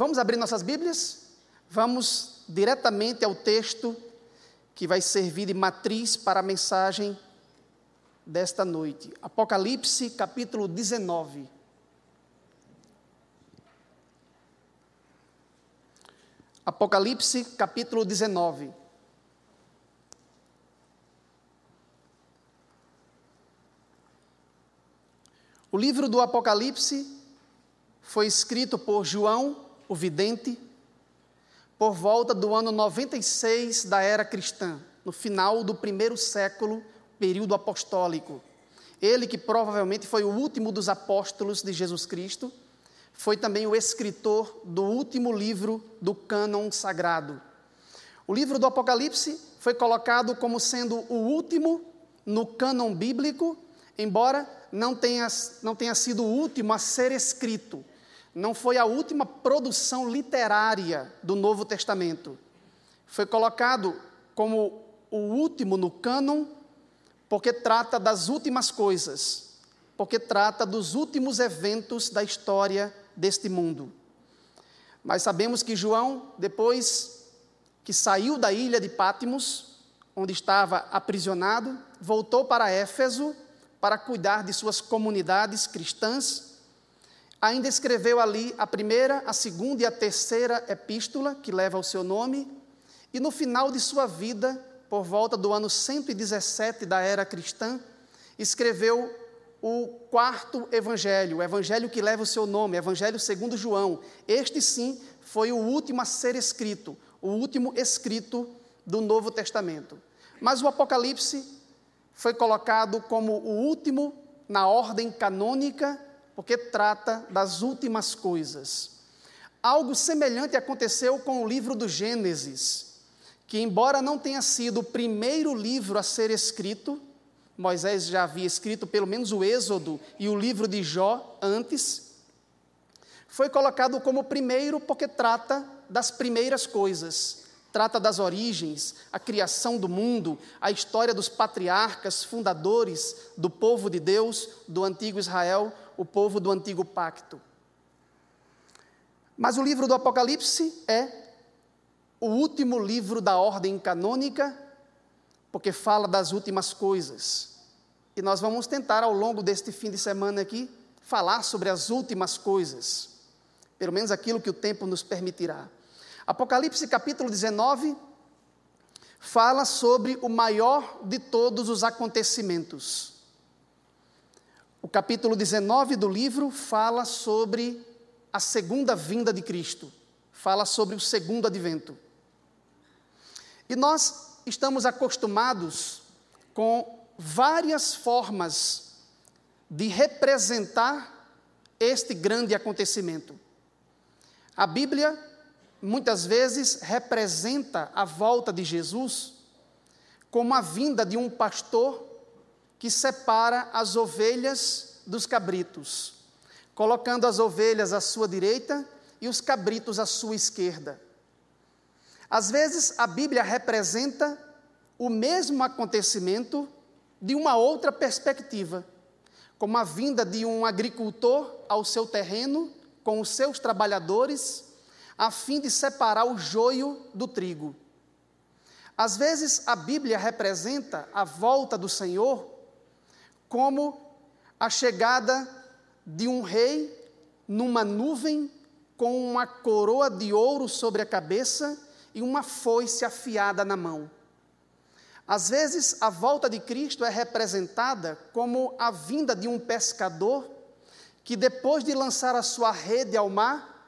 vamos abrir nossas Bíblias? Vamos diretamente ao texto que vai servir de matriz para a mensagem desta noite. Apocalipse, capítulo 19. Apocalipse, capítulo 19. O livro do Apocalipse foi escrito por João, o vidente, por volta do ano 96 da era cristã, no final do primeiro século, período apostólico. Ele, que provavelmente foi o último dos apóstolos de Jesus Cristo, foi também o escritor do último livro do cânon sagrado. O livro do Apocalipse foi colocado como sendo o último no cânon bíblico, embora não tenha, não tenha sido o último a ser escrito não foi a última produção literária do Novo Testamento. Foi colocado como o último no cânon, porque trata das últimas coisas, porque trata dos últimos eventos da história deste mundo. Mas sabemos que João, depois que saiu da ilha de Pátimos, onde estava aprisionado, voltou para Éfeso para cuidar de suas comunidades cristãs Ainda escreveu ali a primeira, a segunda e a terceira epístola, que leva o seu nome, e no final de sua vida, por volta do ano 117 da era cristã, escreveu o quarto evangelho, o evangelho que leva o seu nome, Evangelho segundo João. Este sim foi o último a ser escrito, o último escrito do Novo Testamento. Mas o Apocalipse foi colocado como o último na ordem canônica porque trata das últimas coisas. Algo semelhante aconteceu com o livro do Gênesis, que, embora não tenha sido o primeiro livro a ser escrito, Moisés já havia escrito pelo menos o Êxodo e o livro de Jó antes, foi colocado como primeiro porque trata das primeiras coisas, trata das origens, a criação do mundo, a história dos patriarcas, fundadores do povo de Deus, do antigo Israel, o povo do antigo pacto. Mas o livro do Apocalipse é o último livro da ordem canônica, porque fala das últimas coisas. E nós vamos tentar, ao longo deste fim de semana aqui, falar sobre as últimas coisas, pelo menos aquilo que o tempo nos permitirá. Apocalipse capítulo 19 fala sobre o maior de todos os acontecimentos. O capítulo 19 do livro fala sobre a segunda vinda de Cristo, fala sobre o segundo advento. E nós estamos acostumados com várias formas de representar este grande acontecimento. A Bíblia, muitas vezes, representa a volta de Jesus como a vinda de um pastor que separa as ovelhas dos cabritos, colocando as ovelhas à sua direita e os cabritos à sua esquerda. Às vezes, a Bíblia representa o mesmo acontecimento de uma outra perspectiva, como a vinda de um agricultor ao seu terreno com os seus trabalhadores, a fim de separar o joio do trigo. Às vezes, a Bíblia representa a volta do Senhor como a chegada de um rei numa nuvem com uma coroa de ouro sobre a cabeça e uma foice afiada na mão. Às vezes, a volta de Cristo é representada como a vinda de um pescador que, depois de lançar a sua rede ao mar,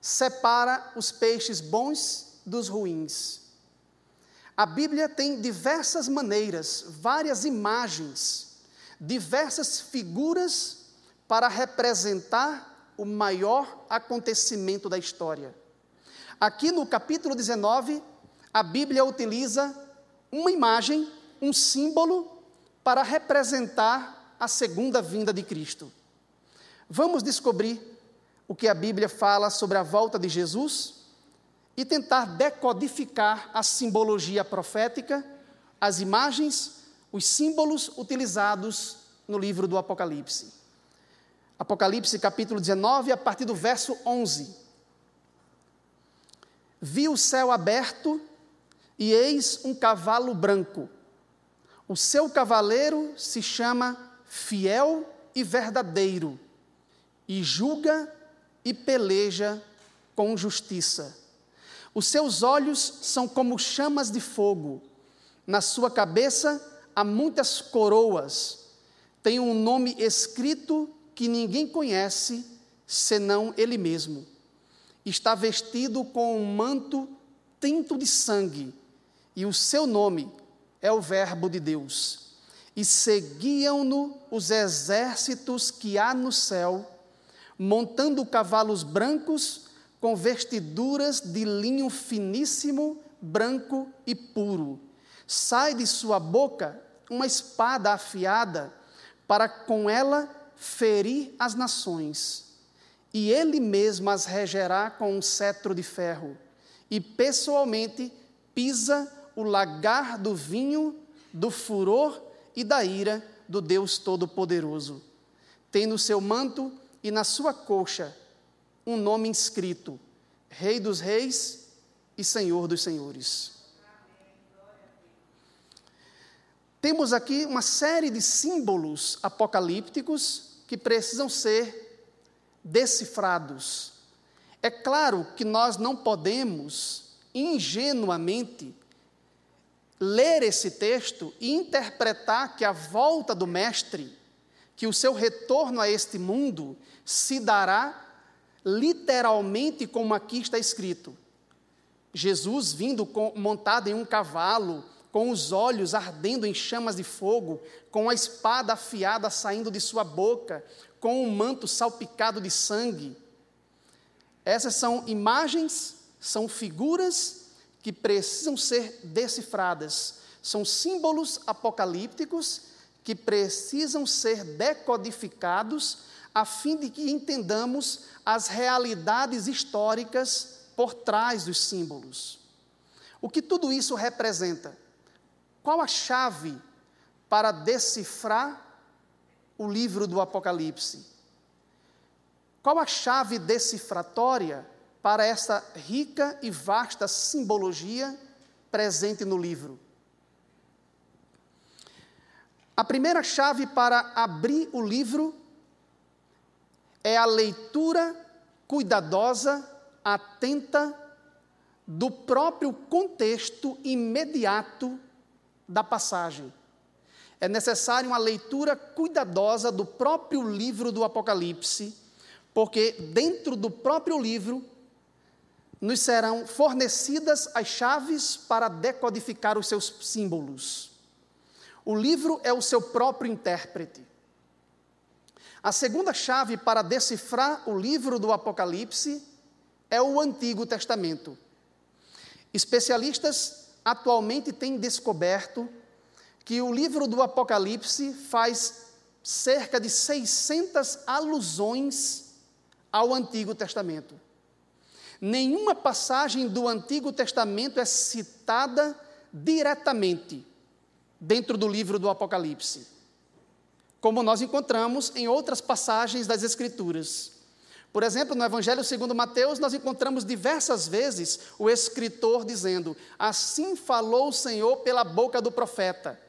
separa os peixes bons dos ruins. A Bíblia tem diversas maneiras, várias imagens diversas figuras para representar o maior acontecimento da história. Aqui no capítulo 19, a Bíblia utiliza uma imagem, um símbolo, para representar a segunda vinda de Cristo. Vamos descobrir o que a Bíblia fala sobre a volta de Jesus e tentar decodificar a simbologia profética, as imagens os símbolos utilizados no livro do Apocalipse. Apocalipse capítulo 19, a partir do verso 11. Vi o céu aberto e eis um cavalo branco. O seu cavaleiro se chama Fiel e Verdadeiro, e julga e peleja com justiça. Os seus olhos são como chamas de fogo, na sua cabeça há muitas coroas, tem um nome escrito que ninguém conhece senão ele mesmo. Está vestido com um manto tinto de sangue, e o seu nome é o Verbo de Deus. E seguiam-no os exércitos que há no céu, montando cavalos brancos com vestiduras de linho finíssimo, branco e puro. Sai de sua boca uma espada afiada, para com ela ferir as nações. E ele mesmo as regerá com um cetro de ferro, e pessoalmente pisa o lagar do vinho, do furor e da ira do Deus Todo-Poderoso. Tem no seu manto e na sua coxa um nome inscrito: Rei dos Reis e Senhor dos Senhores. Temos aqui uma série de símbolos apocalípticos que precisam ser decifrados. É claro que nós não podemos ingenuamente ler esse texto e interpretar que a volta do Mestre, que o seu retorno a este mundo, se dará literalmente como aqui está escrito. Jesus vindo montado em um cavalo, com os olhos ardendo em chamas de fogo, com a espada afiada saindo de sua boca, com um manto salpicado de sangue. Essas são imagens, são figuras que precisam ser decifradas, são símbolos apocalípticos que precisam ser decodificados a fim de que entendamos as realidades históricas por trás dos símbolos. O que tudo isso representa? Qual a chave para decifrar o livro do Apocalipse? Qual a chave decifratória para essa rica e vasta simbologia presente no livro? A primeira chave para abrir o livro é a leitura cuidadosa, atenta do próprio contexto imediato da passagem. É necessário uma leitura cuidadosa do próprio livro do Apocalipse, porque dentro do próprio livro nos serão fornecidas as chaves para decodificar os seus símbolos. O livro é o seu próprio intérprete. A segunda chave para decifrar o livro do Apocalipse é o Antigo Testamento. Especialistas atualmente tem descoberto que o livro do Apocalipse faz cerca de 600 alusões ao Antigo Testamento. Nenhuma passagem do Antigo Testamento é citada diretamente dentro do livro do Apocalipse, como nós encontramos em outras passagens das Escrituras. Por exemplo, no Evangelho segundo Mateus, nós encontramos diversas vezes o escritor dizendo: Assim falou o Senhor pela boca do profeta.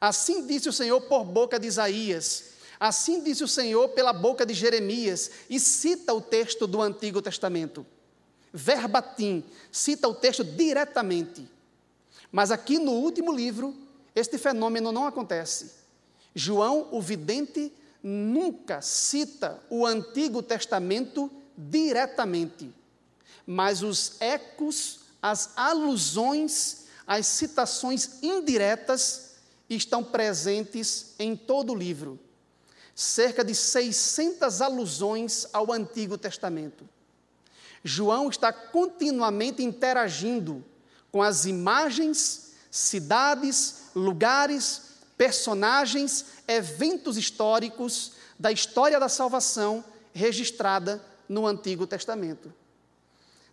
Assim disse o Senhor por boca de Isaías. Assim disse o Senhor pela boca de Jeremias. E cita o texto do Antigo Testamento. Verbatim, cita o texto diretamente. Mas aqui no último livro, este fenômeno não acontece. João, o vidente, nunca cita o Antigo Testamento diretamente, mas os ecos, as alusões, as citações indiretas estão presentes em todo o livro. Cerca de 600 alusões ao Antigo Testamento. João está continuamente interagindo com as imagens, cidades, lugares, personagens, eventos históricos da história da salvação registrada no Antigo Testamento.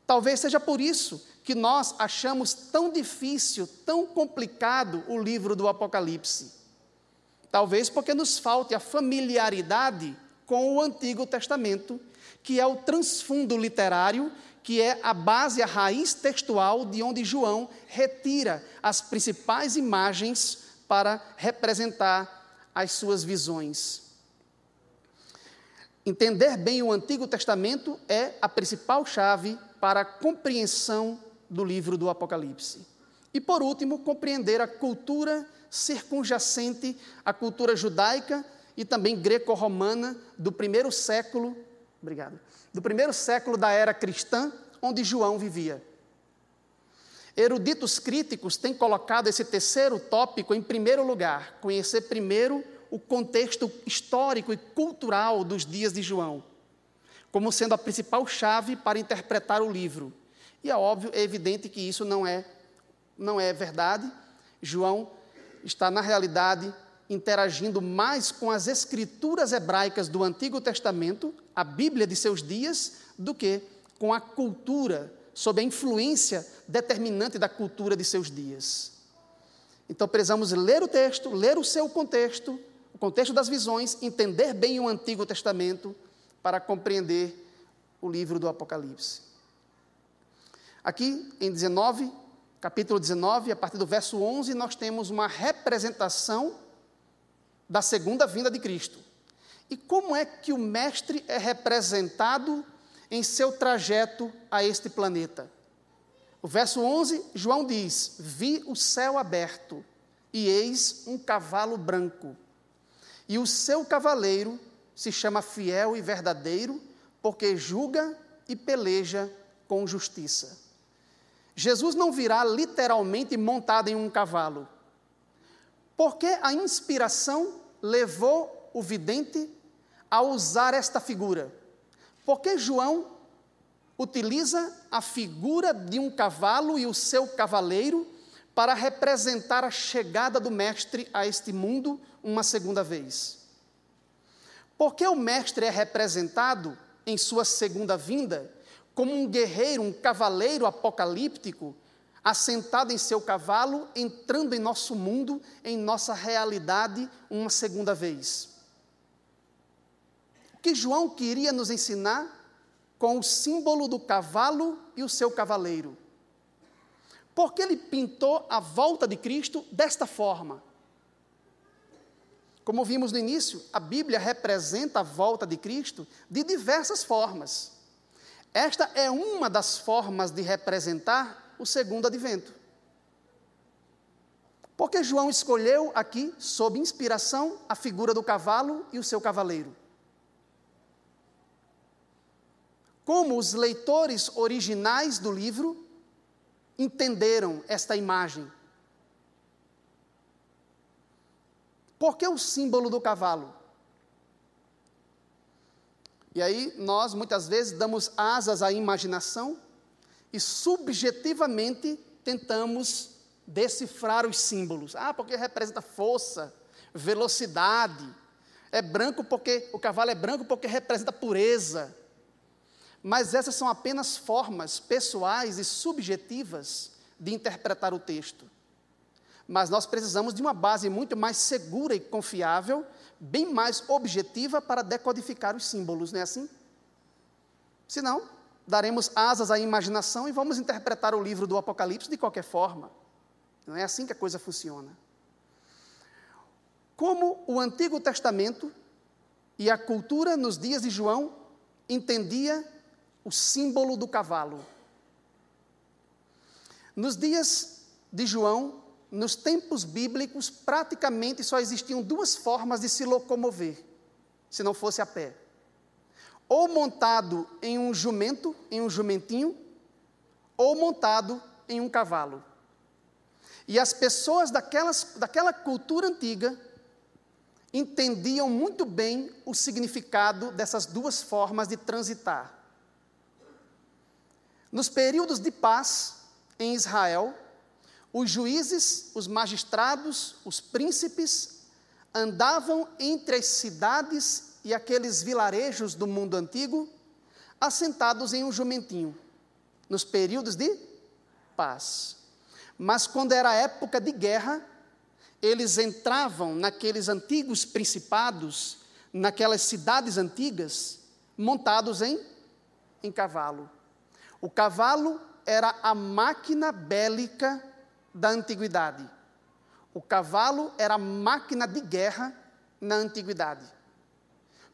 Talvez seja por isso que nós achamos tão difícil, tão complicado o livro do Apocalipse. Talvez porque nos falte a familiaridade com o Antigo Testamento, que é o transfundo literário que é a base, a raiz textual de onde João retira as principais imagens para representar as suas visões. Entender bem o Antigo Testamento é a principal chave para a compreensão do livro do Apocalipse. E por último, compreender a cultura circunjacente à cultura judaica e também greco-romana do primeiro século, obrigado, do primeiro século da era cristã, onde João vivia. Eruditos críticos têm colocado esse terceiro tópico em primeiro lugar, conhecer primeiro o contexto histórico e cultural dos dias de João, como sendo a principal chave para interpretar o livro. E é óbvio, é evidente que isso não é não é verdade. João está na realidade interagindo mais com as escrituras hebraicas do Antigo Testamento, a Bíblia de seus dias, do que com a cultura, sob a influência determinante da cultura de seus dias. Então precisamos ler o texto, ler o seu contexto, o contexto das visões, entender bem o Antigo Testamento para compreender o livro do Apocalipse. Aqui em 19, capítulo 19, a partir do verso 11, nós temos uma representação da segunda vinda de Cristo. E como é que o Mestre é representado em seu trajeto a este planeta? O verso 11, João diz: Vi o céu aberto, e eis um cavalo branco. E o seu cavaleiro se chama Fiel e Verdadeiro, porque julga e peleja com justiça. Jesus não virá literalmente montado em um cavalo. Porque a inspiração levou o vidente a usar esta figura? Porque João utiliza a figura de um cavalo e o seu cavaleiro para representar a chegada do Mestre a este mundo uma segunda vez. Porque o Mestre é representado em sua segunda vinda como um guerreiro, um cavaleiro apocalíptico, assentado em seu cavalo, entrando em nosso mundo, em nossa realidade, uma segunda vez. Que João queria nos ensinar com o símbolo do cavalo e o seu cavaleiro? Porque ele pintou a volta de Cristo desta forma. Como vimos no início, a Bíblia representa a volta de Cristo de diversas formas. Esta é uma das formas de representar o segundo advento. Porque João escolheu aqui, sob inspiração, a figura do cavalo e o seu cavaleiro. Como os leitores originais do livro entenderam esta imagem? Por que o símbolo do cavalo? E aí nós muitas vezes damos asas à imaginação e subjetivamente tentamos decifrar os símbolos. Ah, porque representa força, velocidade. É branco porque o cavalo é branco porque representa pureza. Mas essas são apenas formas pessoais e subjetivas de interpretar o texto. Mas nós precisamos de uma base muito mais segura e confiável bem mais objetiva para decodificar os símbolos, não é assim? Senão, daremos asas à imaginação e vamos interpretar o livro do Apocalipse de qualquer forma. Não é assim que a coisa funciona. Como o Antigo Testamento e a cultura nos dias de João entendia o símbolo do cavalo. Nos dias de João, nos tempos bíblicos, praticamente só existiam duas formas de se locomover, se não fosse a pé. Ou montado em um jumento, em um jumentinho, ou montado em um cavalo. E as pessoas daquelas, daquela cultura antiga entendiam muito bem o significado dessas duas formas de transitar. Nos períodos de paz em Israel, os juízes, os magistrados, os príncipes andavam entre as cidades e aqueles vilarejos do mundo antigo, assentados em um jumentinho, nos períodos de paz. Mas quando era época de guerra, eles entravam naqueles antigos principados, naquelas cidades antigas, montados em, em cavalo. O cavalo era a máquina bélica da antiguidade. O cavalo era a máquina de guerra na antiguidade.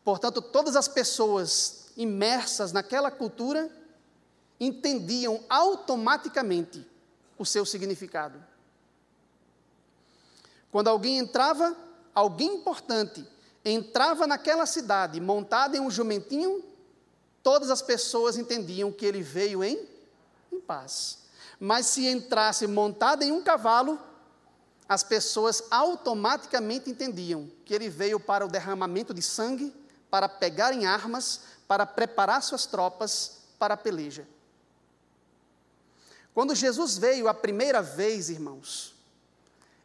Portanto, todas as pessoas imersas naquela cultura entendiam automaticamente o seu significado. Quando alguém entrava, alguém importante, entrava naquela cidade montado em um jumentinho, todas as pessoas entendiam que ele veio em, em paz. Mas se entrasse montado em um cavalo, as pessoas automaticamente entendiam que ele veio para o derramamento de sangue, para pegar em armas, para preparar suas tropas para a peleja. Quando Jesus veio a primeira vez, irmãos,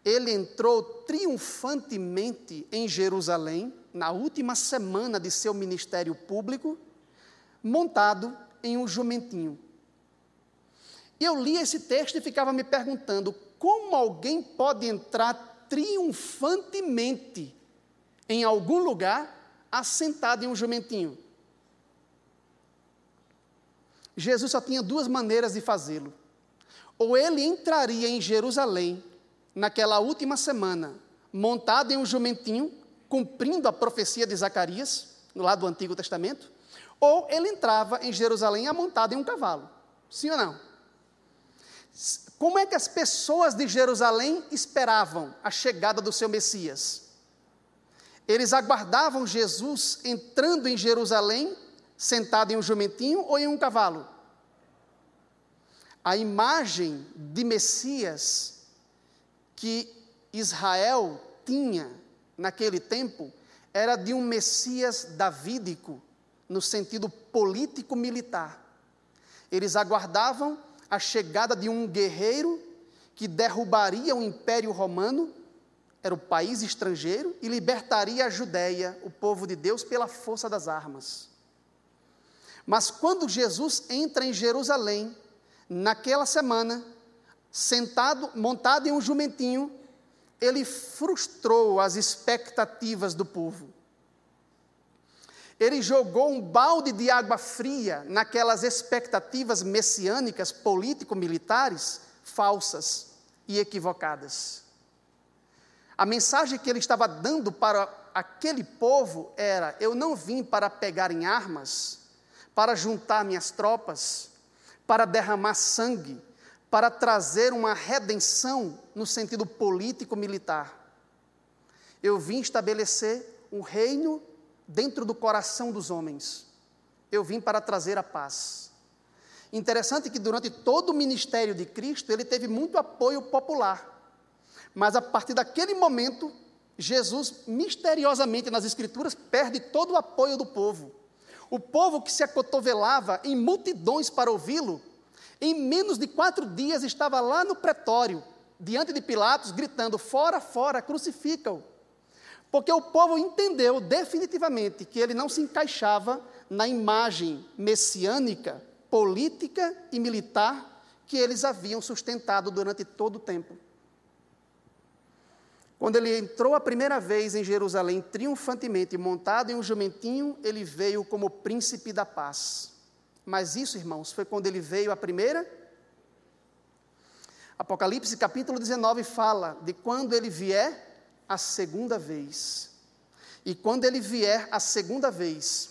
ele entrou triunfantemente em Jerusalém, na última semana de seu ministério público, montado em um jumentinho. Eu li esse texto e ficava me perguntando como alguém pode entrar triunfantemente em algum lugar assentado em um jumentinho. Jesus só tinha duas maneiras de fazê-lo ou ele entraria em Jerusalém naquela última semana, montado em um jumentinho, cumprindo a profecia de Zacarias, lado do Antigo Testamento, ou ele entrava em Jerusalém amontado em um cavalo. Sim ou não? Como é que as pessoas de Jerusalém esperavam a chegada do seu Messias? Eles aguardavam Jesus entrando em Jerusalém, sentado em um jumentinho ou em um cavalo? a imagem de Messias que Israel tinha naquele tempo era de um Messias davídico, no sentido político-militar. Eles aguardavam a chegada de um guerreiro que derrubaria o Império Romano, era o país estrangeiro, e libertaria a Judéia, o povo de Deus, pela força das armas. Mas quando Jesus entra em Jerusalém, naquela semana, sentado, montado em um jumentinho, ele frustrou as expectativas do povo. Ele jogou um balde de água fria naquelas expectativas messiânicas, político-militares, falsas e equivocadas. A mensagem que ele estava dando para aquele povo era: eu não vim para pegar em armas, para juntar minhas tropas, para derramar sangue, para trazer uma redenção no sentido político-militar. Eu vim estabelecer um reino dentro do coração dos homens. Eu vim para trazer a paz. Interessante que durante todo o ministério de Cristo, ele teve muito apoio popular. Mas a partir daquele momento, Jesus, misteriosamente nas Escrituras, perde todo o apoio do povo. O povo que se acotovelava em multidões para ouvi-lo, em menos de quatro dias estava lá no pretório, diante de Pilatos, gritando: Fora, fora, crucifica-o. Porque o povo entendeu definitivamente que ele não se encaixava na imagem messiânica, política e militar que eles haviam sustentado durante todo o tempo. Quando ele entrou a primeira vez em Jerusalém, triunfantemente, montado em um jumentinho, ele veio como príncipe da paz. Mas isso, irmãos, foi quando ele veio a primeira. Apocalipse capítulo 19 fala de quando ele vier a segunda vez. E quando ele vier a segunda vez,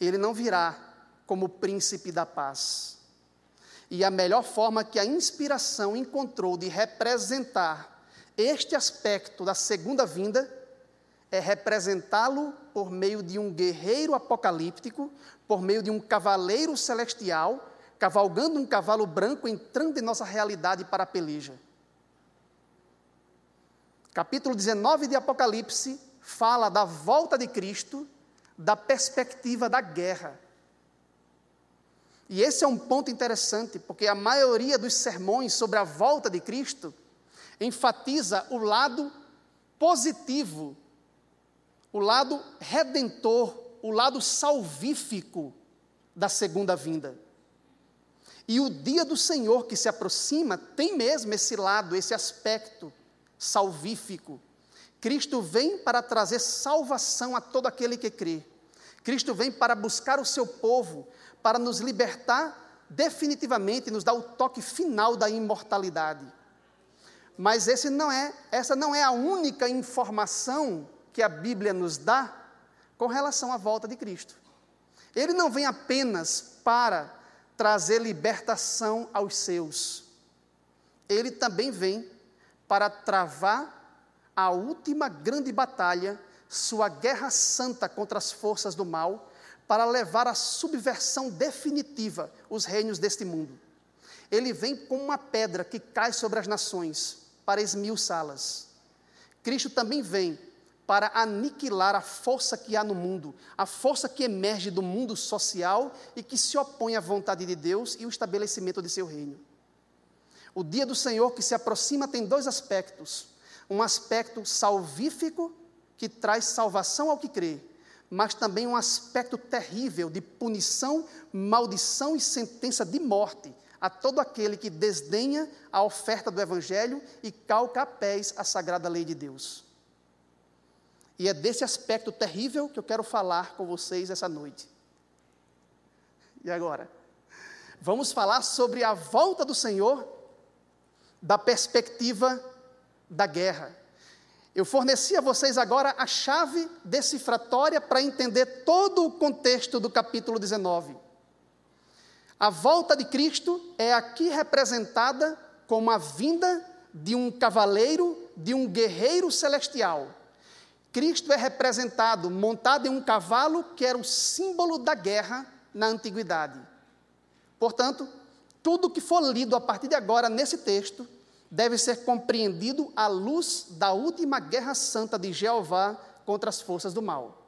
ele não virá como príncipe da paz. E a melhor forma que a inspiração encontrou de representar este aspecto da segunda vinda é representá-lo por meio de um guerreiro apocalíptico, por meio de um cavaleiro celestial, cavalgando um cavalo branco, entrando em nossa realidade para a peleja. Capítulo 19 de Apocalipse fala da volta de Cristo, da perspectiva da guerra. E esse é um ponto interessante, porque a maioria dos sermões sobre a volta de Cristo enfatiza o lado positivo, o lado redentor, o lado salvífico da segunda vinda. E o dia do Senhor que se aproxima tem mesmo esse lado, esse aspecto salvífico. Cristo vem para trazer salvação a todo aquele que crê. Cristo vem para buscar o seu povo, para nos libertar definitivamente nos dá o toque final da imortalidade. Mas não é, essa não é a única informação que a Bíblia nos dá com relação à volta de Cristo. Ele não vem apenas para trazer libertação aos seus. Ele também vem para travar a última grande batalha, sua guerra santa contra as forças do mal, para levar à subversão definitiva os reinos deste mundo. Ele vem como uma pedra que cai sobre as nações para esmiuçá-las. Cristo também vem para aniquilar a força que há no mundo, a força que emerge do mundo social e que se opõe à vontade de Deus e o estabelecimento de seu reino. O dia do Senhor que se aproxima tem dois aspectos: um aspecto salvífico, que traz salvação ao que crê, mas também um aspecto terrível de punição, maldição e sentença de morte a todo aquele que desdenha a oferta do Evangelho e calca a pés a sagrada lei de Deus. E é desse aspecto terrível que eu quero falar com vocês essa noite. E agora? Vamos falar sobre a volta do Senhor da perspectiva da guerra. Eu forneci a vocês agora a chave decifratória para entender todo o contexto do capítulo 19. A volta de Cristo é aqui representada como a vinda de um cavaleiro, de um guerreiro celestial. Cristo é representado montado em um cavalo que era o símbolo da guerra na antiguidade. Portanto, tudo que for lido a partir de agora nesse texto deve ser compreendido à luz da última guerra santa de Jeová contra as forças do mal.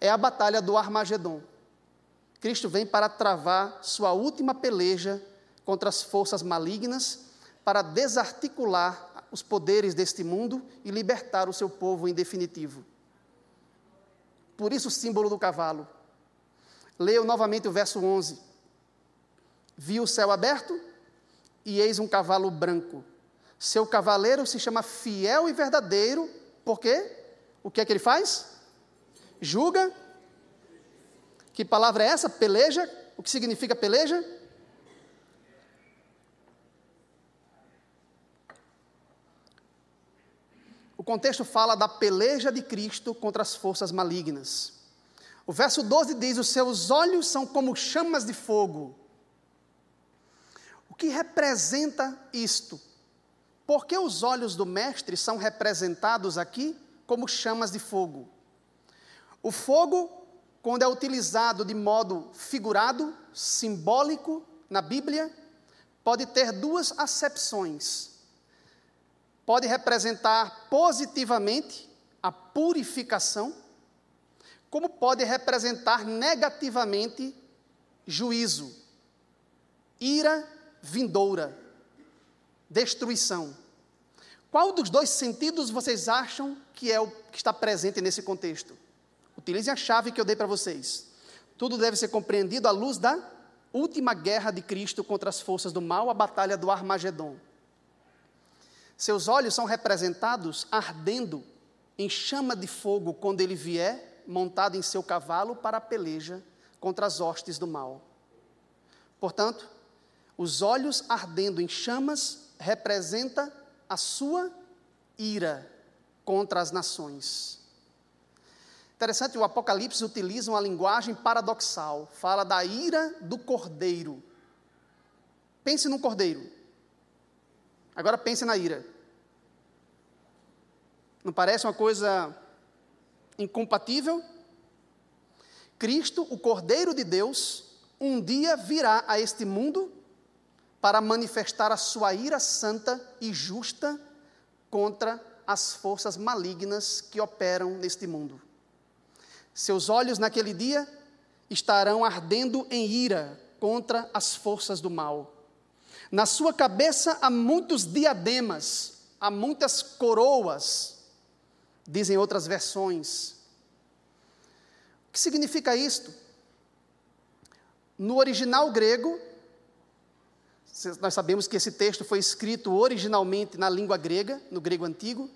É a batalha do Armagedon. Cristo vem para travar sua última peleja contra as forças malignas, para desarticular os poderes deste mundo e libertar o seu povo em definitivo. Por isso, o símbolo do cavalo. Leio novamente o verso 11. Vi o céu aberto e eis um cavalo branco. Seu cavaleiro se chama fiel e verdadeiro, porque o que é que ele faz? Julga que palavra é essa? Peleja? O que significa peleja? O contexto fala da peleja de Cristo contra as forças malignas. O verso 12 diz: Os seus olhos são como chamas de fogo. Que representa isto? Por que os olhos do Mestre são representados aqui como chamas de fogo? O fogo quando é utilizado de modo figurado, simbólico na Bíblia, pode ter duas acepções. Pode representar positivamente a purificação, como pode representar negativamente juízo, ira vindoura, destruição. Qual dos dois sentidos vocês acham que é o que está presente nesse contexto? Utilizem a chave que eu dei para vocês. Tudo deve ser compreendido à luz da última guerra de Cristo contra as forças do mal, a batalha do Armagedon. Seus olhos são representados ardendo em chama de fogo quando ele vier, montado em seu cavalo, para a peleja contra as hostes do mal. Portanto, os olhos ardendo em chamas representa a sua ira contra as nações. Interessante, o Apocalipse utiliza uma linguagem paradoxal, fala da ira do cordeiro. Pense no cordeiro. Agora pense na ira. Não parece uma coisa incompatível? Cristo, o Cordeiro de Deus, um dia virá a este mundo para manifestar a sua ira santa e justa contra as forças malignas que operam neste mundo. Seus olhos naquele dia estarão ardendo em ira contra as forças do mal. Na sua cabeça há muitos diademas, há muitas coroas, dizem outras versões. O que significa isto? No original grego, nós sabemos que esse texto foi escrito originalmente na língua grega, no grego antigo.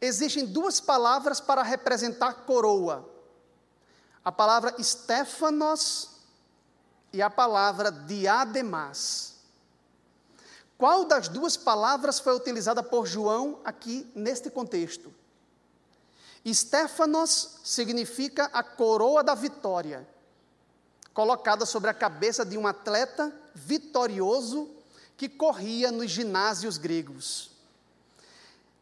Existem duas palavras para representar coroa. A palavra Stefanos e a palavra diademas. Qual das duas palavras foi utilizada por João aqui neste contexto? Stefanos significa a coroa da vitória, colocada sobre a cabeça de um atleta vitorioso que corria nos ginásios gregos.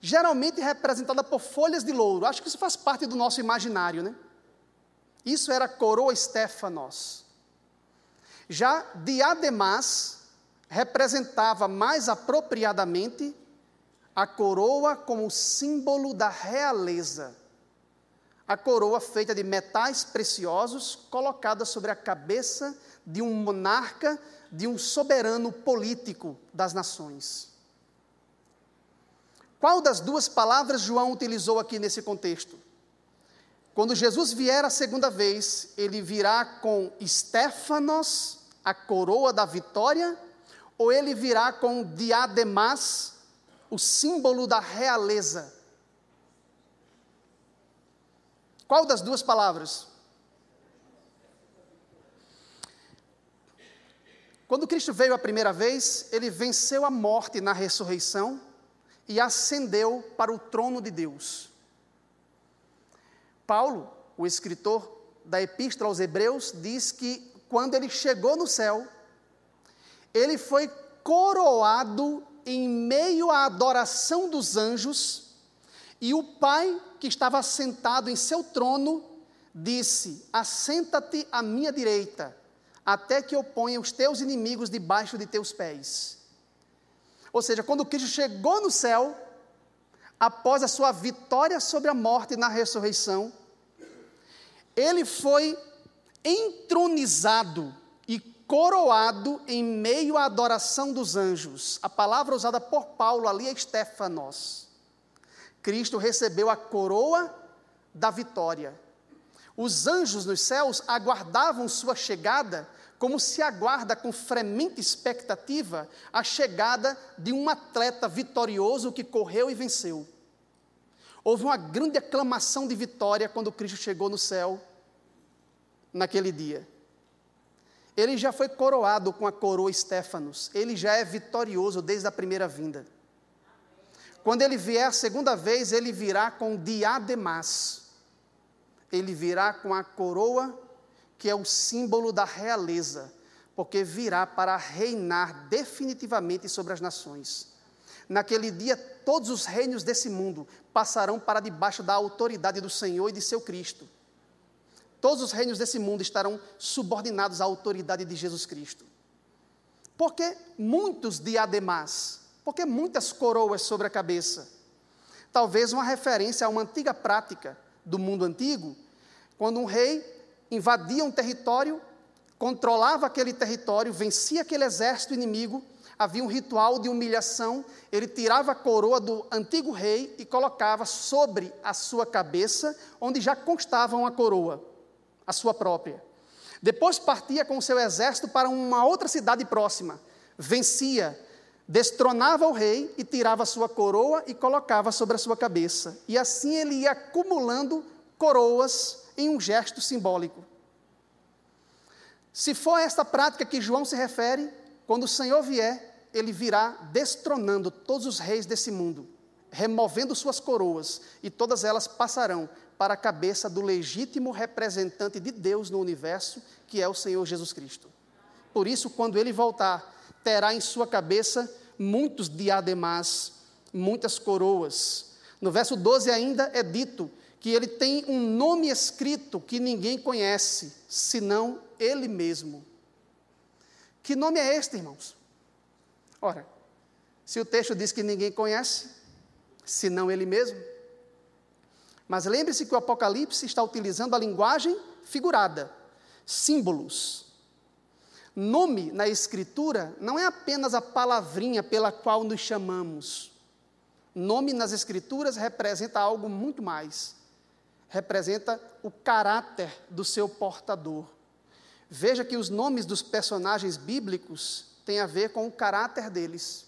Geralmente representada por folhas de louro, acho que isso faz parte do nosso imaginário, né? Isso era a coroa Stefanos. Já diademas representava mais apropriadamente a coroa como símbolo da realeza a coroa feita de metais preciosos colocada sobre a cabeça de um monarca, de um soberano político das nações. Qual das duas palavras João utilizou aqui nesse contexto? Quando Jesus vier a segunda vez, ele virá com Stefanos, a coroa da vitória, ou ele virá com diademas, o símbolo da realeza? Qual das duas palavras? Quando Cristo veio a primeira vez, ele venceu a morte na ressurreição e ascendeu para o trono de Deus. Paulo, o escritor da Epístola aos Hebreus, diz que quando ele chegou no céu, ele foi coroado em meio à adoração dos anjos, e o Pai que estava sentado em seu trono, disse: Assenta-te à minha direita, até que eu ponha os teus inimigos debaixo de teus pés. Ou seja, quando Cristo chegou no céu, após a sua vitória sobre a morte na ressurreição, ele foi entronizado e coroado em meio à adoração dos anjos. A palavra usada por Paulo ali é Stefanos. Cristo recebeu a coroa da vitória. Os anjos nos céus aguardavam sua chegada, como se aguarda com fremente expectativa a chegada de um atleta vitorioso que correu e venceu. Houve uma grande aclamação de vitória quando Cristo chegou no céu, naquele dia. Ele já foi coroado com a coroa Stefanos, ele já é vitorioso desde a primeira vinda. Quando ele vier a segunda vez, ele virá com diademas. Ele virá com a coroa, que é o símbolo da realeza, porque virá para reinar definitivamente sobre as nações. Naquele dia, todos os reinos desse mundo passarão para debaixo da autoridade do Senhor e de seu Cristo. Todos os reinos desse mundo estarão subordinados à autoridade de Jesus Cristo. Porque muitos diademas, porque muitas coroas sobre a cabeça. Talvez uma referência a uma antiga prática do mundo antigo, quando um rei invadia um território, controlava aquele território, vencia aquele exército inimigo, havia um ritual de humilhação, ele tirava a coroa do antigo rei e colocava sobre a sua cabeça, onde já constava uma coroa, a sua própria. Depois partia com o seu exército para uma outra cidade próxima, vencia, destronava o rei e tirava sua coroa e colocava sobre a sua cabeça. E assim ele ia acumulando coroas em um gesto simbólico. Se for esta prática que João se refere, quando o Senhor vier, ele virá destronando todos os reis desse mundo, removendo suas coroas, e todas elas passarão para a cabeça do legítimo representante de Deus no universo, que é o Senhor Jesus Cristo. Por isso, quando ele voltar, terá em sua cabeça muitos diademas, muitas coroas. No verso 12 ainda é dito que ele tem um nome escrito que ninguém conhece, senão ele mesmo. Que nome é este, irmãos? Ora, se o texto diz que ninguém conhece, senão ele mesmo. Mas lembre-se que o Apocalipse está utilizando a linguagem figurada, símbolos. Nome na Escritura não é apenas a palavrinha pela qual nos chamamos. Nome nas Escrituras representa algo muito mais. Representa o caráter do seu portador. Veja que os nomes dos personagens bíblicos têm a ver com o caráter deles.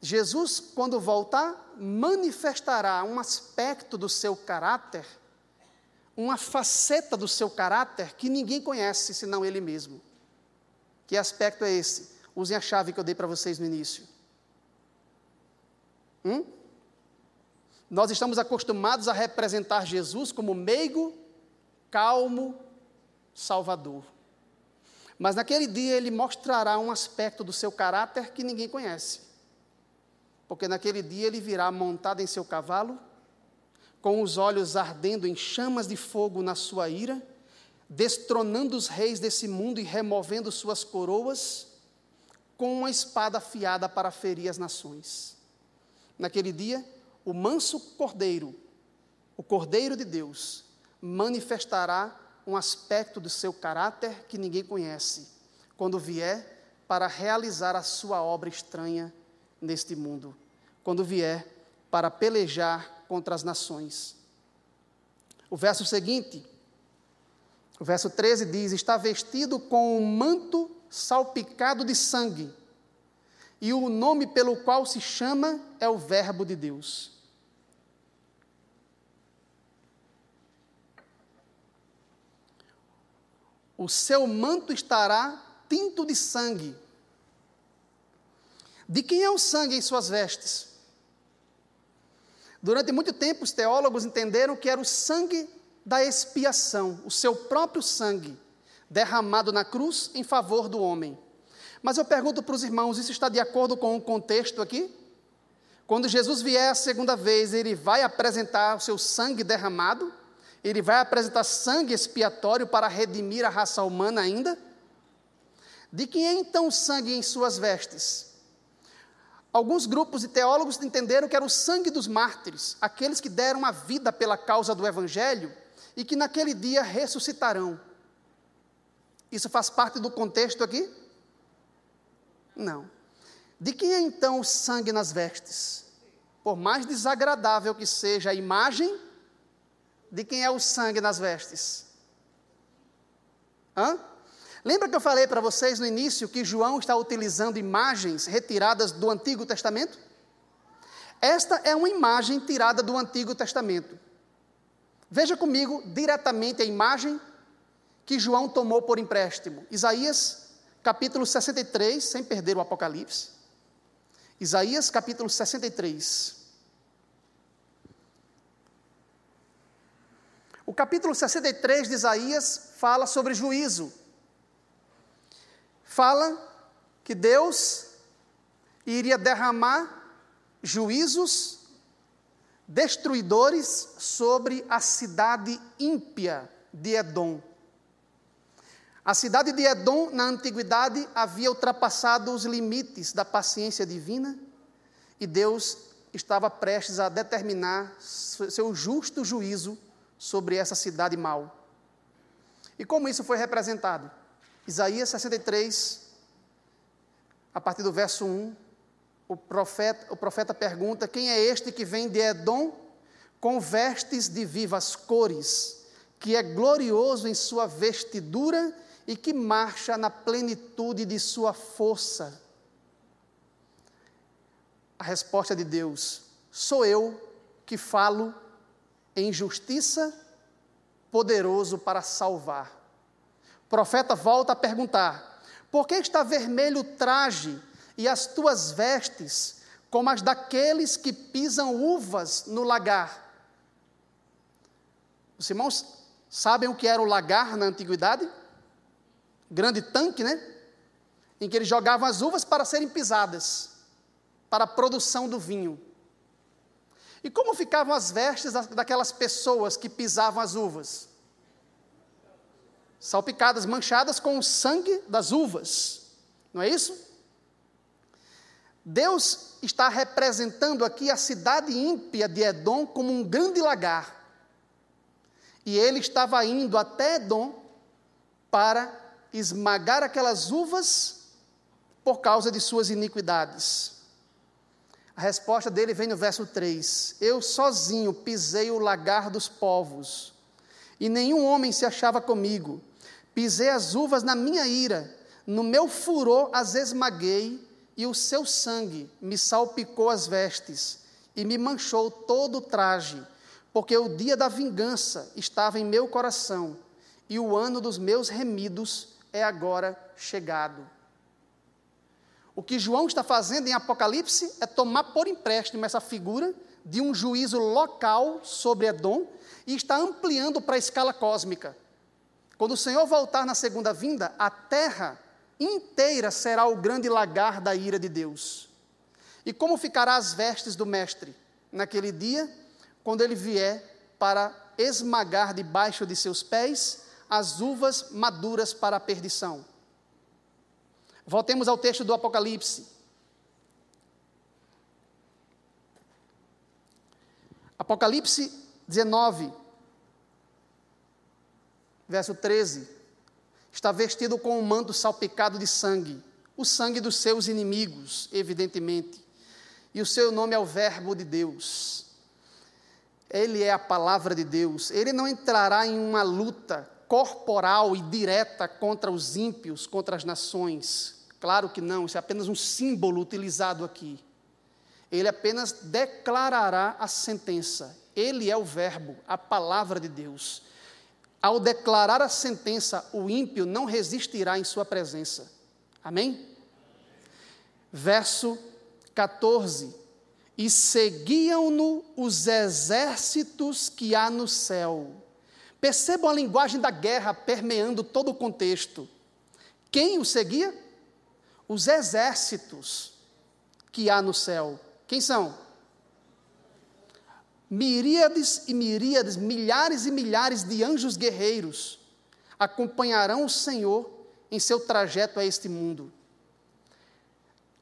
Jesus, quando voltar, manifestará um aspecto do seu caráter uma faceta do seu caráter que ninguém conhece senão ele mesmo. Que aspecto é esse? Usem a chave que eu dei para vocês no início. Hum? Nós estamos acostumados a representar Jesus como meigo, calmo, salvador. Mas naquele dia ele mostrará um aspecto do seu caráter que ninguém conhece. Porque naquele dia ele virá montado em seu cavalo, com os olhos ardendo em chamas de fogo na sua ira, destronando os reis desse mundo e removendo suas coroas, com uma espada afiada para ferir as nações. Naquele dia, o manso cordeiro, o cordeiro de Deus, manifestará um aspecto do seu caráter que ninguém conhece, quando vier para realizar a sua obra estranha neste mundo, quando vier para pelejar contra as nações. O verso seguinte, o verso 13 diz: Está vestido com um manto salpicado de sangue, e o nome pelo qual se chama é o Verbo de Deus. o seu manto estará tinto de sangue. De quem é o sangue em suas vestes? Durante muito tempo, os teólogos entenderam que era o sangue da expiação, o seu próprio sangue, derramado na cruz em favor do homem. Mas eu pergunto para os irmãos: isso está de acordo com o contexto aqui? Quando Jesus vier a segunda vez, ele vai apresentar o seu sangue derramado? Ele vai apresentar sangue expiatório para redimir a raça humana ainda? De quem é então o sangue em suas vestes? Alguns grupos de teólogos entenderam que era o sangue dos mártires, aqueles que deram a vida pela causa do Evangelho e que naquele dia ressuscitarão. Isso faz parte do contexto aqui? Não. De quem é então o sangue nas vestes? Por mais desagradável que seja a imagem, de quem é o sangue nas vestes? Hã? Lembra que eu falei para vocês no início que João está utilizando imagens retiradas do Antigo Testamento? Esta é uma imagem tirada do Antigo Testamento. Veja comigo diretamente a imagem que João tomou por empréstimo. Isaías, capítulo 63, sem perder o Apocalipse. Isaías, capítulo 63. O capítulo 63 de Isaías fala sobre juízo. Fala que Deus iria derramar juízos destruidores sobre a cidade ímpia de Edom. A cidade de Edom, na antiguidade, havia ultrapassado os limites da paciência divina e Deus estava prestes a determinar seu justo juízo sobre essa cidade mal. E como isso foi representado? Isaías 63, a partir do verso 1, o profeta, o profeta pergunta: Quem é este que vem de Edom com vestes de vivas cores, que é glorioso em sua vestidura e que marcha na plenitude de sua força? A resposta de Deus: Sou eu que falo em justiça, poderoso para salvar. O profeta volta a perguntar: Por que está vermelho o traje e as tuas vestes como as daqueles que pisam uvas no lagar? Os irmãos sabem o que era o lagar na antiguidade? Grande tanque, né? Em que eles jogavam as uvas para serem pisadas, para a produção do vinho. E como ficavam as vestes daquelas pessoas que pisavam as uvas? Salpicadas, manchadas com o sangue das uvas, não é isso? Deus está representando aqui a cidade ímpia de Edom como um grande lagar. E ele estava indo até Edom para esmagar aquelas uvas por causa de suas iniquidades. A resposta dele vem no verso 3: Eu sozinho pisei o lagar dos povos, e nenhum homem se achava comigo. Pisei as uvas na minha ira, no meu furor as esmaguei, e o seu sangue me salpicou as vestes, e me manchou todo o traje, porque o dia da vingança estava em meu coração, e o ano dos meus remidos é agora chegado. O que João está fazendo em Apocalipse é tomar por empréstimo essa figura de um juízo local sobre Edom e está ampliando para a escala cósmica. Quando o Senhor voltar na segunda vinda, a terra inteira será o grande lagar da ira de Deus. E como ficará as vestes do mestre naquele dia, quando ele vier para esmagar debaixo de seus pés as uvas maduras para a perdição? Voltemos ao texto do Apocalipse. Apocalipse 19, verso 13. Está vestido com um manto salpicado de sangue, o sangue dos seus inimigos, evidentemente. E o seu nome é o Verbo de Deus. Ele é a palavra de Deus. Ele não entrará em uma luta corporal e direta contra os ímpios, contra as nações. Claro que não, isso é apenas um símbolo utilizado aqui. Ele apenas declarará a sentença. Ele é o Verbo, a palavra de Deus. Ao declarar a sentença, o ímpio não resistirá em sua presença. Amém? Verso 14: E seguiam-no os exércitos que há no céu. Percebam a linguagem da guerra permeando todo o contexto. Quem o seguia? os exércitos que há no céu. Quem são? Miríades e miríades, milhares e milhares de anjos guerreiros acompanharão o Senhor em seu trajeto a este mundo.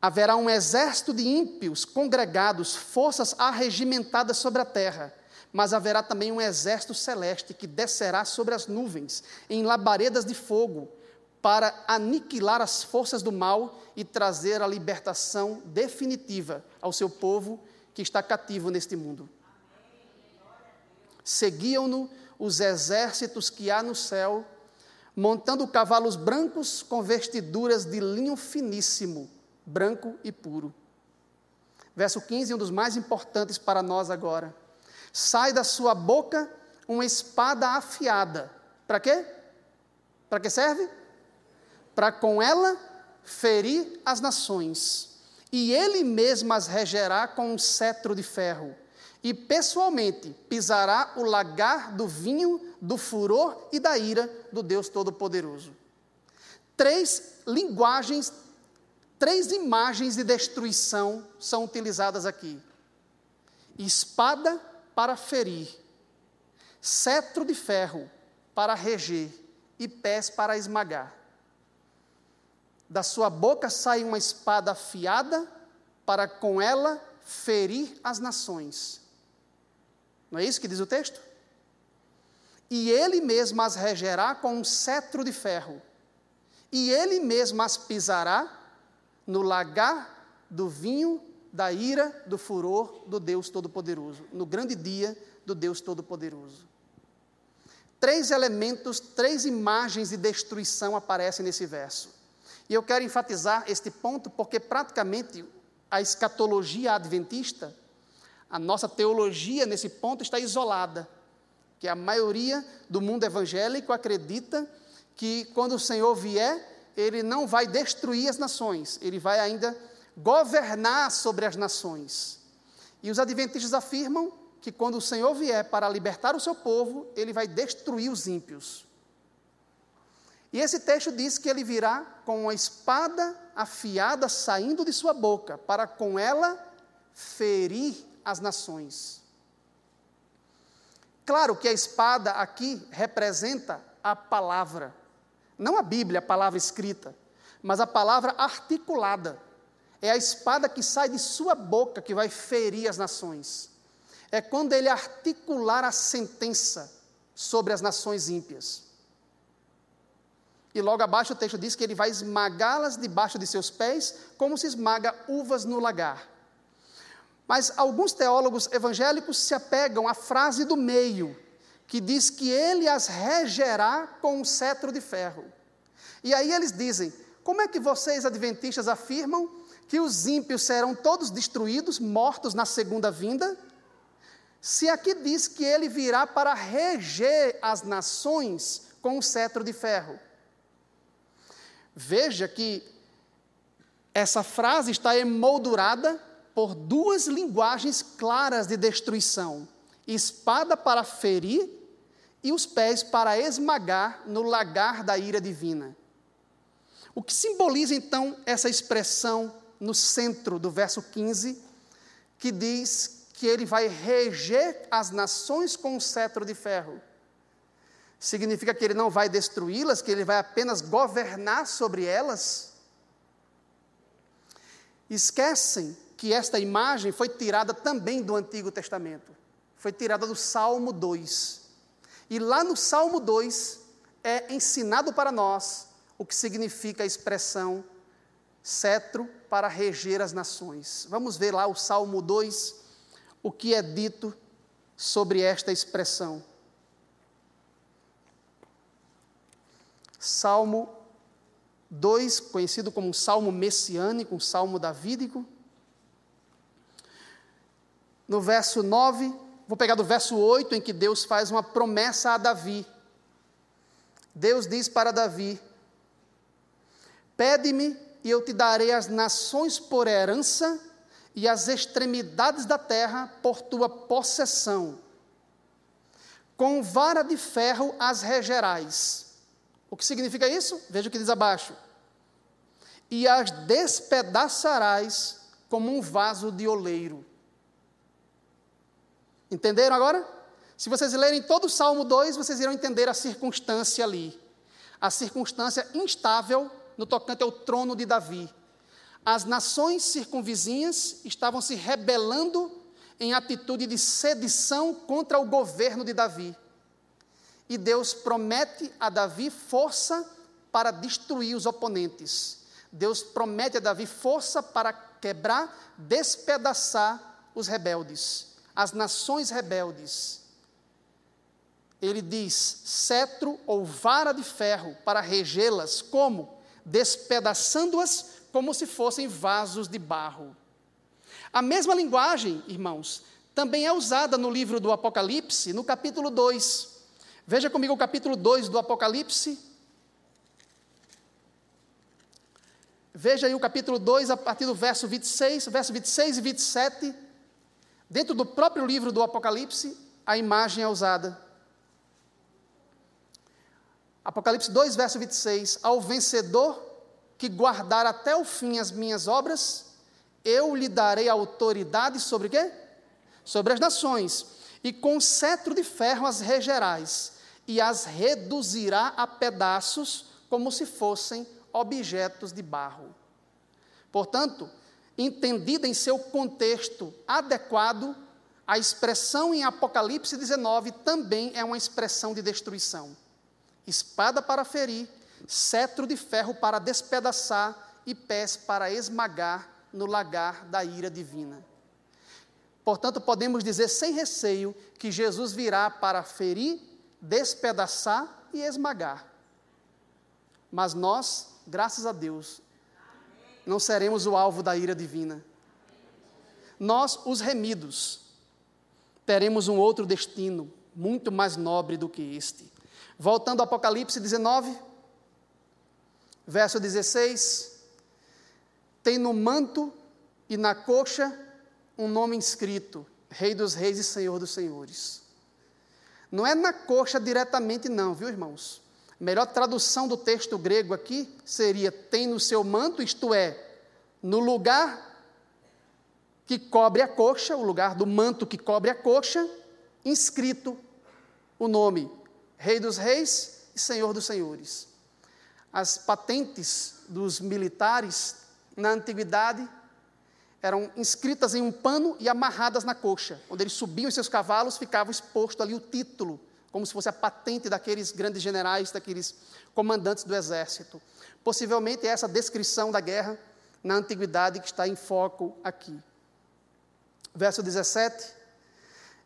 Haverá um exército de ímpios congregados, forças arregimentadas sobre a terra, mas haverá também um exército celeste que descerá sobre as nuvens, em labaredas de fogo, para aniquilar as forças do mal e trazer a libertação definitiva ao seu povo que está cativo neste mundo. Seguiam-no os exércitos que há no céu, montando cavalos brancos com vestiduras de linho finíssimo, branco e puro. Verso 15, um dos mais importantes para nós agora. Sai da sua boca uma espada afiada. Para quê? Para que serve? para com ela ferir as nações, e ele mesmo as regerá com um cetro de ferro, e pessoalmente pisará o lagar do vinho, do furor e da ira do Deus Todo-Poderoso. Três linguagens, três imagens de destruição são utilizadas aqui: espada para ferir, cetro de ferro para reger e pés para esmagar. Da sua boca sai uma espada afiada para com ela ferir as nações. Não é isso que diz o texto? E ele mesmo as regerá com um cetro de ferro, e ele mesmo as pisará no lagar do vinho da ira do furor do Deus Todo-Poderoso, no grande dia do Deus Todo-Poderoso. Três elementos, três imagens de destruição aparecem nesse verso. E eu quero enfatizar este ponto porque praticamente a escatologia adventista, a nossa teologia nesse ponto está isolada, que a maioria do mundo evangélico acredita que quando o Senhor vier, ele não vai destruir as nações, ele vai ainda governar sobre as nações. E os adventistas afirmam que quando o Senhor vier para libertar o seu povo, ele vai destruir os ímpios. E esse texto diz que ele virá com uma espada afiada saindo de sua boca, para com ela ferir as nações. Claro que a espada aqui representa a palavra, não a Bíblia, a palavra escrita, mas a palavra articulada. É a espada que sai de sua boca que vai ferir as nações. É quando ele articular a sentença sobre as nações ímpias. E logo abaixo o texto diz que ele vai esmagá-las debaixo de seus pés, como se esmaga uvas no lagar. Mas alguns teólogos evangélicos se apegam à frase do meio, que diz que ele as regerá com um cetro de ferro. E aí eles dizem: como é que vocês, adventistas, afirmam que os ímpios serão todos destruídos, mortos na segunda vinda, Se aqui diz que ele virá para reger as nações com um cetro de ferro. Veja que essa frase está emoldurada por duas linguagens claras de destruição: espada para ferir e os pés para esmagar no lagar da ira divina. O que simboliza então essa expressão no centro do verso 15, que diz que ele vai reger as nações com um cetro de ferro? Significa que ele não vai destruí-las, que ele vai apenas governar sobre elas? Esquecem que esta imagem foi tirada também do Antigo Testamento. Foi tirada do Salmo 2. E lá no Salmo 2 é ensinado para nós o que significa a expressão cetro para reger as nações. Vamos ver lá o Salmo 2, o que é dito sobre esta expressão. Salmo 2, conhecido como um salmo messiânico, um salmo davídico. No verso 9, vou pegar do verso 8, em que Deus faz uma promessa a Davi. Deus diz para Davi: Pede-me e eu te darei as nações por herança e as extremidades da terra por tua possessão. Com vara de ferro as regerás o que significa isso? Veja o que diz abaixo. E as despedaçarás como um vaso de oleiro. Entenderam agora? Se vocês lerem todo o Salmo 2, vocês irão entender a circunstância ali. A circunstância instável no tocante ao trono de Davi. As nações circunvizinhas estavam se rebelando em atitude de sedição contra o governo de Davi. E Deus promete a Davi força para destruir os oponentes. Deus promete a Davi força para quebrar, despedaçar os rebeldes, as nações rebeldes. Ele diz: cetro ou vara de ferro para regê-las, como? Despedaçando-as como se fossem vasos de barro. A mesma linguagem, irmãos, também é usada no livro do Apocalipse, no capítulo 2. Veja comigo o capítulo 2 do Apocalipse. Veja aí o capítulo 2, a partir do verso 26, verso 26 e 27. Dentro do próprio livro do Apocalipse, a imagem é usada. Apocalipse 2, verso 26. Ao vencedor que guardar até o fim as minhas obras, eu lhe darei autoridade sobre quê? Sobre as nações, e com cetro de ferro as regerás, e as reduzirá a pedaços como se fossem objetos de barro. Portanto, entendida em seu contexto adequado, a expressão em Apocalipse 19 também é uma expressão de destruição. Espada para ferir, cetro de ferro para despedaçar e pés para esmagar no lagar da ira divina. Portanto, podemos dizer sem receio que Jesus virá para ferir despedaçar e esmagar. Mas nós, graças a Deus, não seremos o alvo da ira divina. Nós, os remidos, teremos um outro destino, muito mais nobre do que este. Voltando ao Apocalipse 19, verso 16: Tem no manto e na coxa um nome inscrito: Rei dos Reis e Senhor dos Senhores. Não é na coxa diretamente, não, viu, irmãos? A melhor tradução do texto grego aqui seria: tem no seu manto, isto é, no lugar que cobre a coxa, o lugar do manto que cobre a coxa, inscrito o nome Rei dos Reis e Senhor dos Senhores. As patentes dos militares na antiguidade eram inscritas em um pano e amarradas na coxa. Quando eles subiam seus cavalos, ficava exposto ali o título, como se fosse a patente daqueles grandes generais, daqueles comandantes do exército. Possivelmente é essa descrição da guerra na antiguidade que está em foco aqui. Verso 17: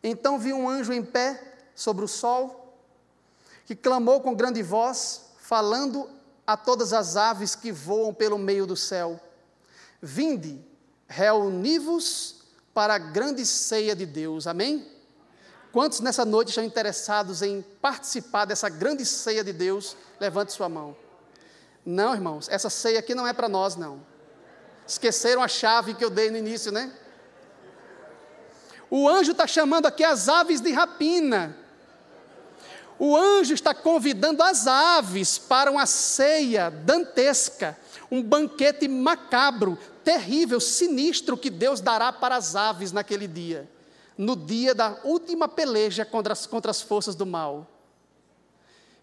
Então vi um anjo em pé sobre o sol, que clamou com grande voz, falando a todas as aves que voam pelo meio do céu: Vinde, reuni-vos para a grande ceia de Deus. Amém? Quantos nessa noite estão interessados em participar dessa grande ceia de Deus? Levante sua mão. Não, irmãos, essa ceia aqui não é para nós, não. Esqueceram a chave que eu dei no início, né? O anjo está chamando aqui as aves de rapina. O anjo está convidando as aves para uma ceia dantesca, um banquete macabro, terrível, sinistro que Deus dará para as aves naquele dia no dia da última peleja contra as, contra as forças do mal.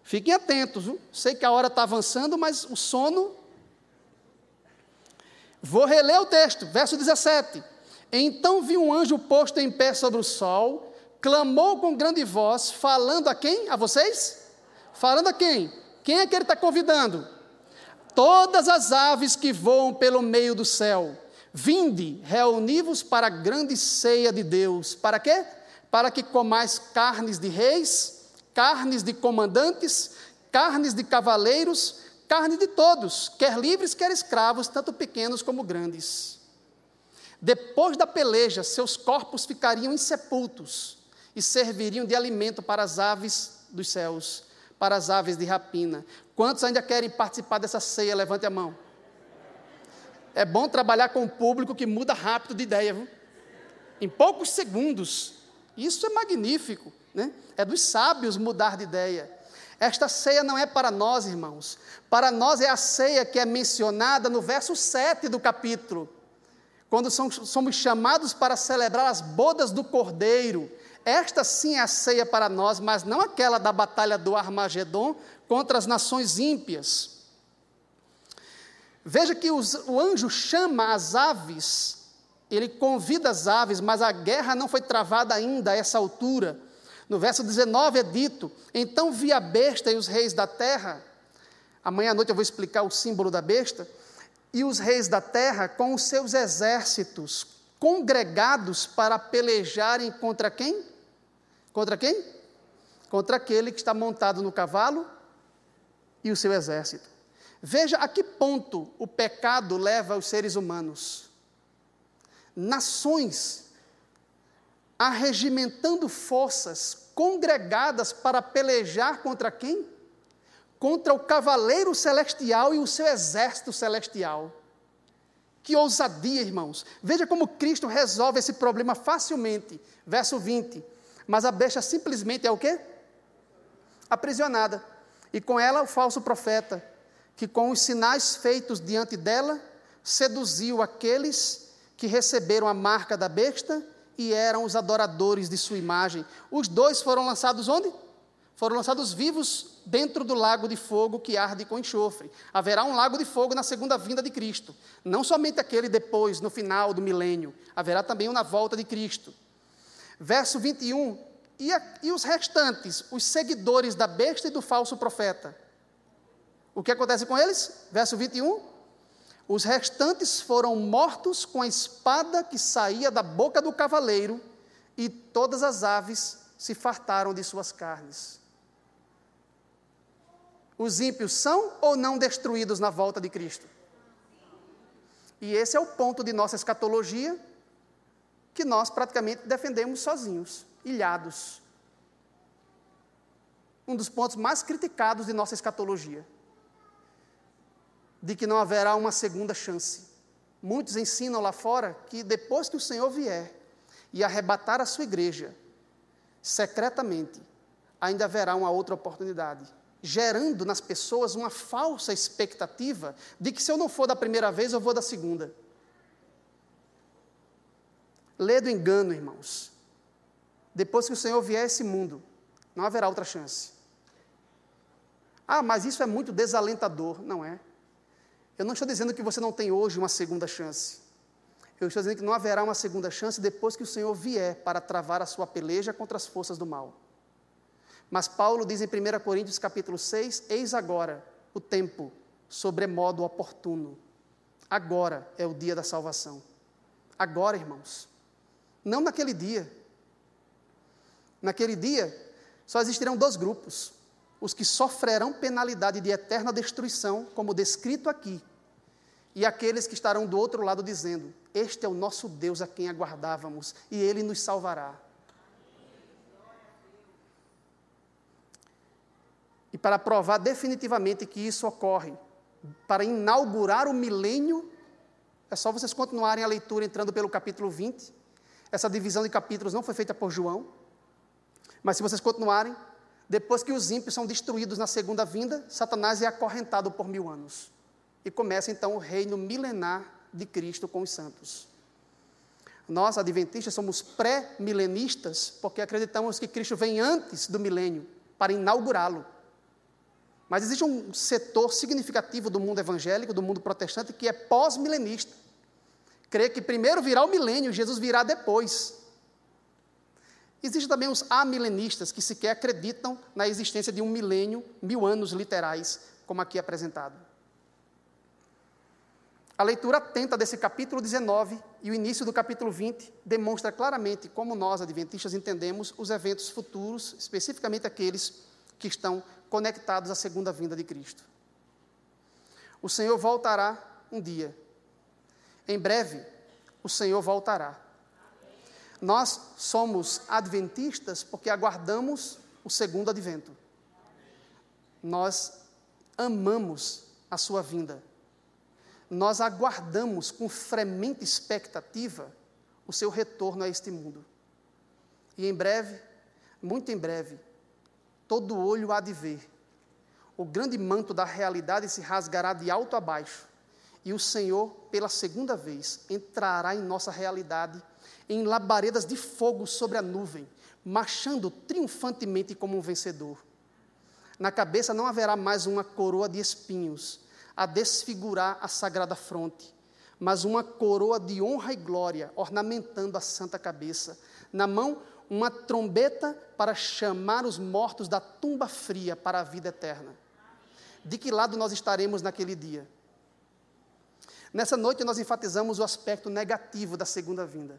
Fiquem atentos, viu? sei que a hora está avançando, mas o sono. Vou reler o texto, verso 17. Então vi um anjo posto em pé sobre o sol, clamou com grande voz, falando a quem? A vocês? Falando a quem? Quem é que ele está convidando? Todas as aves que voam pelo meio do céu Vinde, reuni-vos para a grande ceia de Deus. Para quê? Para que comais carnes de reis, carnes de comandantes, carnes de cavaleiros, carne de todos, quer livres, quer escravos, tanto pequenos como grandes. Depois da peleja, seus corpos ficariam insepultos e serviriam de alimento para as aves dos céus, para as aves de rapina. Quantos ainda querem participar dessa ceia? Levante a mão. É bom trabalhar com um público que muda rápido de ideia, viu? em poucos segundos. Isso é magnífico, né? É dos sábios mudar de ideia. Esta ceia não é para nós, irmãos. Para nós é a ceia que é mencionada no verso 7 do capítulo, quando somos chamados para celebrar as bodas do Cordeiro. Esta sim é a ceia para nós, mas não aquela da batalha do Armagedon contra as nações ímpias. Veja que os, o anjo chama as aves, ele convida as aves, mas a guerra não foi travada ainda a essa altura. No verso 19 é dito: Então vi a besta e os reis da terra. Amanhã à noite eu vou explicar o símbolo da besta. E os reis da terra com os seus exércitos congregados para pelejarem contra quem? Contra quem? Contra aquele que está montado no cavalo e o seu exército. Veja a que ponto o pecado leva os seres humanos. Nações arregimentando forças congregadas para pelejar contra quem? Contra o cavaleiro celestial e o seu exército celestial. Que ousadia, irmãos. Veja como Cristo resolve esse problema facilmente. Verso 20. Mas a besta simplesmente é o quê? Aprisionada. E com ela o falso profeta que com os sinais feitos diante dela, seduziu aqueles que receberam a marca da besta e eram os adoradores de sua imagem. Os dois foram lançados onde? Foram lançados vivos dentro do lago de fogo que arde com enxofre. Haverá um lago de fogo na segunda vinda de Cristo. Não somente aquele depois, no final do milênio. Haverá também um na volta de Cristo. Verso 21. E, a, e os restantes, os seguidores da besta e do falso profeta? O que acontece com eles? Verso 21. Os restantes foram mortos com a espada que saía da boca do cavaleiro, e todas as aves se fartaram de suas carnes. Os ímpios são ou não destruídos na volta de Cristo? E esse é o ponto de nossa escatologia, que nós praticamente defendemos sozinhos, ilhados. Um dos pontos mais criticados de nossa escatologia de que não haverá uma segunda chance. Muitos ensinam lá fora que depois que o Senhor vier e arrebatar a sua igreja, secretamente, ainda haverá uma outra oportunidade, gerando nas pessoas uma falsa expectativa de que se eu não for da primeira vez, eu vou da segunda. Lê do engano, irmãos. Depois que o Senhor vier a esse mundo, não haverá outra chance. Ah, mas isso é muito desalentador. Não é. Eu não estou dizendo que você não tem hoje uma segunda chance. Eu estou dizendo que não haverá uma segunda chance depois que o Senhor vier para travar a sua peleja contra as forças do mal. Mas Paulo diz em 1 Coríntios capítulo 6, eis agora o tempo sobremodo oportuno. Agora é o dia da salvação. Agora, irmãos. Não naquele dia. Naquele dia só existirão dois grupos: os que sofrerão penalidade de eterna destruição, como descrito aqui, e aqueles que estarão do outro lado dizendo: Este é o nosso Deus a quem aguardávamos, e ele nos salvará. E para provar definitivamente que isso ocorre, para inaugurar o milênio, é só vocês continuarem a leitura entrando pelo capítulo 20. Essa divisão de capítulos não foi feita por João, mas se vocês continuarem, depois que os ímpios são destruídos na segunda vinda, Satanás é acorrentado por mil anos. E começa então o reino milenar de Cristo com os santos. Nós, adventistas, somos pré-milenistas porque acreditamos que Cristo vem antes do milênio para inaugurá-lo. Mas existe um setor significativo do mundo evangélico, do mundo protestante, que é pós-milenista. Crê que primeiro virá o milênio, Jesus virá depois. Existem também os amilenistas, que sequer acreditam na existência de um milênio, mil anos literais, como aqui apresentado. A leitura atenta desse capítulo 19 e o início do capítulo 20 demonstra claramente como nós, adventistas, entendemos os eventos futuros, especificamente aqueles que estão conectados à segunda vinda de Cristo. O Senhor voltará um dia. Em breve, o Senhor voltará. Nós somos adventistas porque aguardamos o segundo advento. Nós amamos a sua vinda. Nós aguardamos com fremente expectativa o seu retorno a este mundo. E em breve, muito em breve, todo olho há de ver. O grande manto da realidade se rasgará de alto a baixo, e o Senhor, pela segunda vez, entrará em nossa realidade em labaredas de fogo sobre a nuvem, marchando triunfantemente como um vencedor. Na cabeça não haverá mais uma coroa de espinhos a desfigurar a sagrada fronte, mas uma coroa de honra e glória ornamentando a santa cabeça. Na mão, uma trombeta para chamar os mortos da tumba fria para a vida eterna. De que lado nós estaremos naquele dia? Nessa noite nós enfatizamos o aspecto negativo da segunda vinda.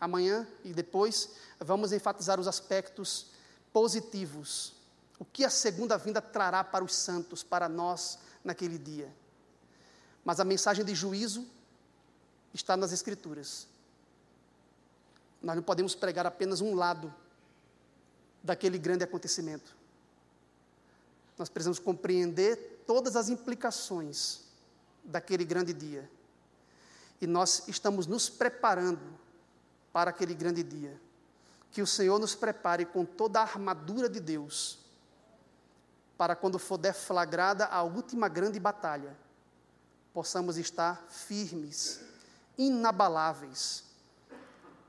Amanhã e depois vamos enfatizar os aspectos positivos. O que a segunda vinda trará para os santos, para nós, naquele dia. Mas a mensagem de juízo está nas Escrituras. Nós não podemos pregar apenas um lado daquele grande acontecimento. Nós precisamos compreender todas as implicações daquele grande dia. E nós estamos nos preparando para aquele grande dia. Que o Senhor nos prepare com toda a armadura de Deus, para quando for deflagrada a última grande batalha, possamos estar firmes, inabaláveis,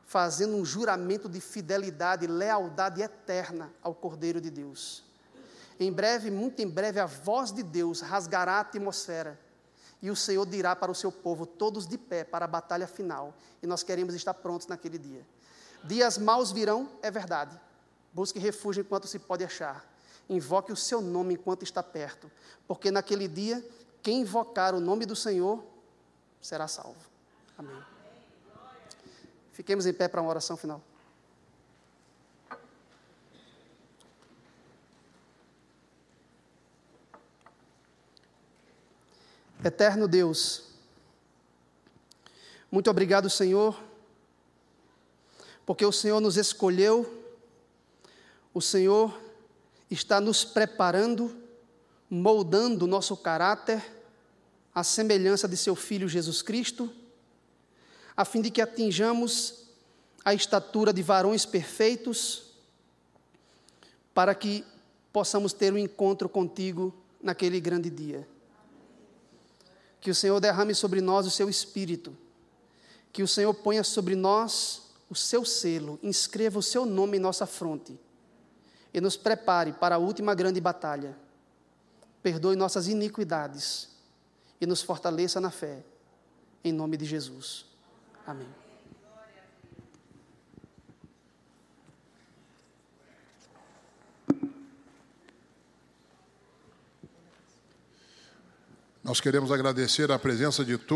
fazendo um juramento de fidelidade lealdade eterna ao Cordeiro de Deus. Em breve, muito em breve, a voz de Deus rasgará a atmosfera e o Senhor dirá para o seu povo, todos de pé, para a batalha final. E nós queremos estar prontos naquele dia. Dias maus virão, é verdade. Busque refúgio enquanto se pode achar. Invoque o seu nome enquanto está perto. Porque naquele dia, quem invocar o nome do Senhor será salvo. Amém. Fiquemos em pé para uma oração final. Eterno Deus, muito obrigado, Senhor, porque o Senhor nos escolheu, o Senhor está nos preparando, moldando o nosso caráter à semelhança de seu Filho Jesus Cristo, a fim de que atinjamos a estatura de varões perfeitos, para que possamos ter um encontro contigo naquele grande dia. Que o Senhor derrame sobre nós o seu espírito. Que o Senhor ponha sobre nós o seu selo, inscreva o seu nome em nossa fronte e nos prepare para a última grande batalha. Perdoe nossas iniquidades e nos fortaleça na fé. Em nome de Jesus. Amém. Nós queremos agradecer a presença de todos.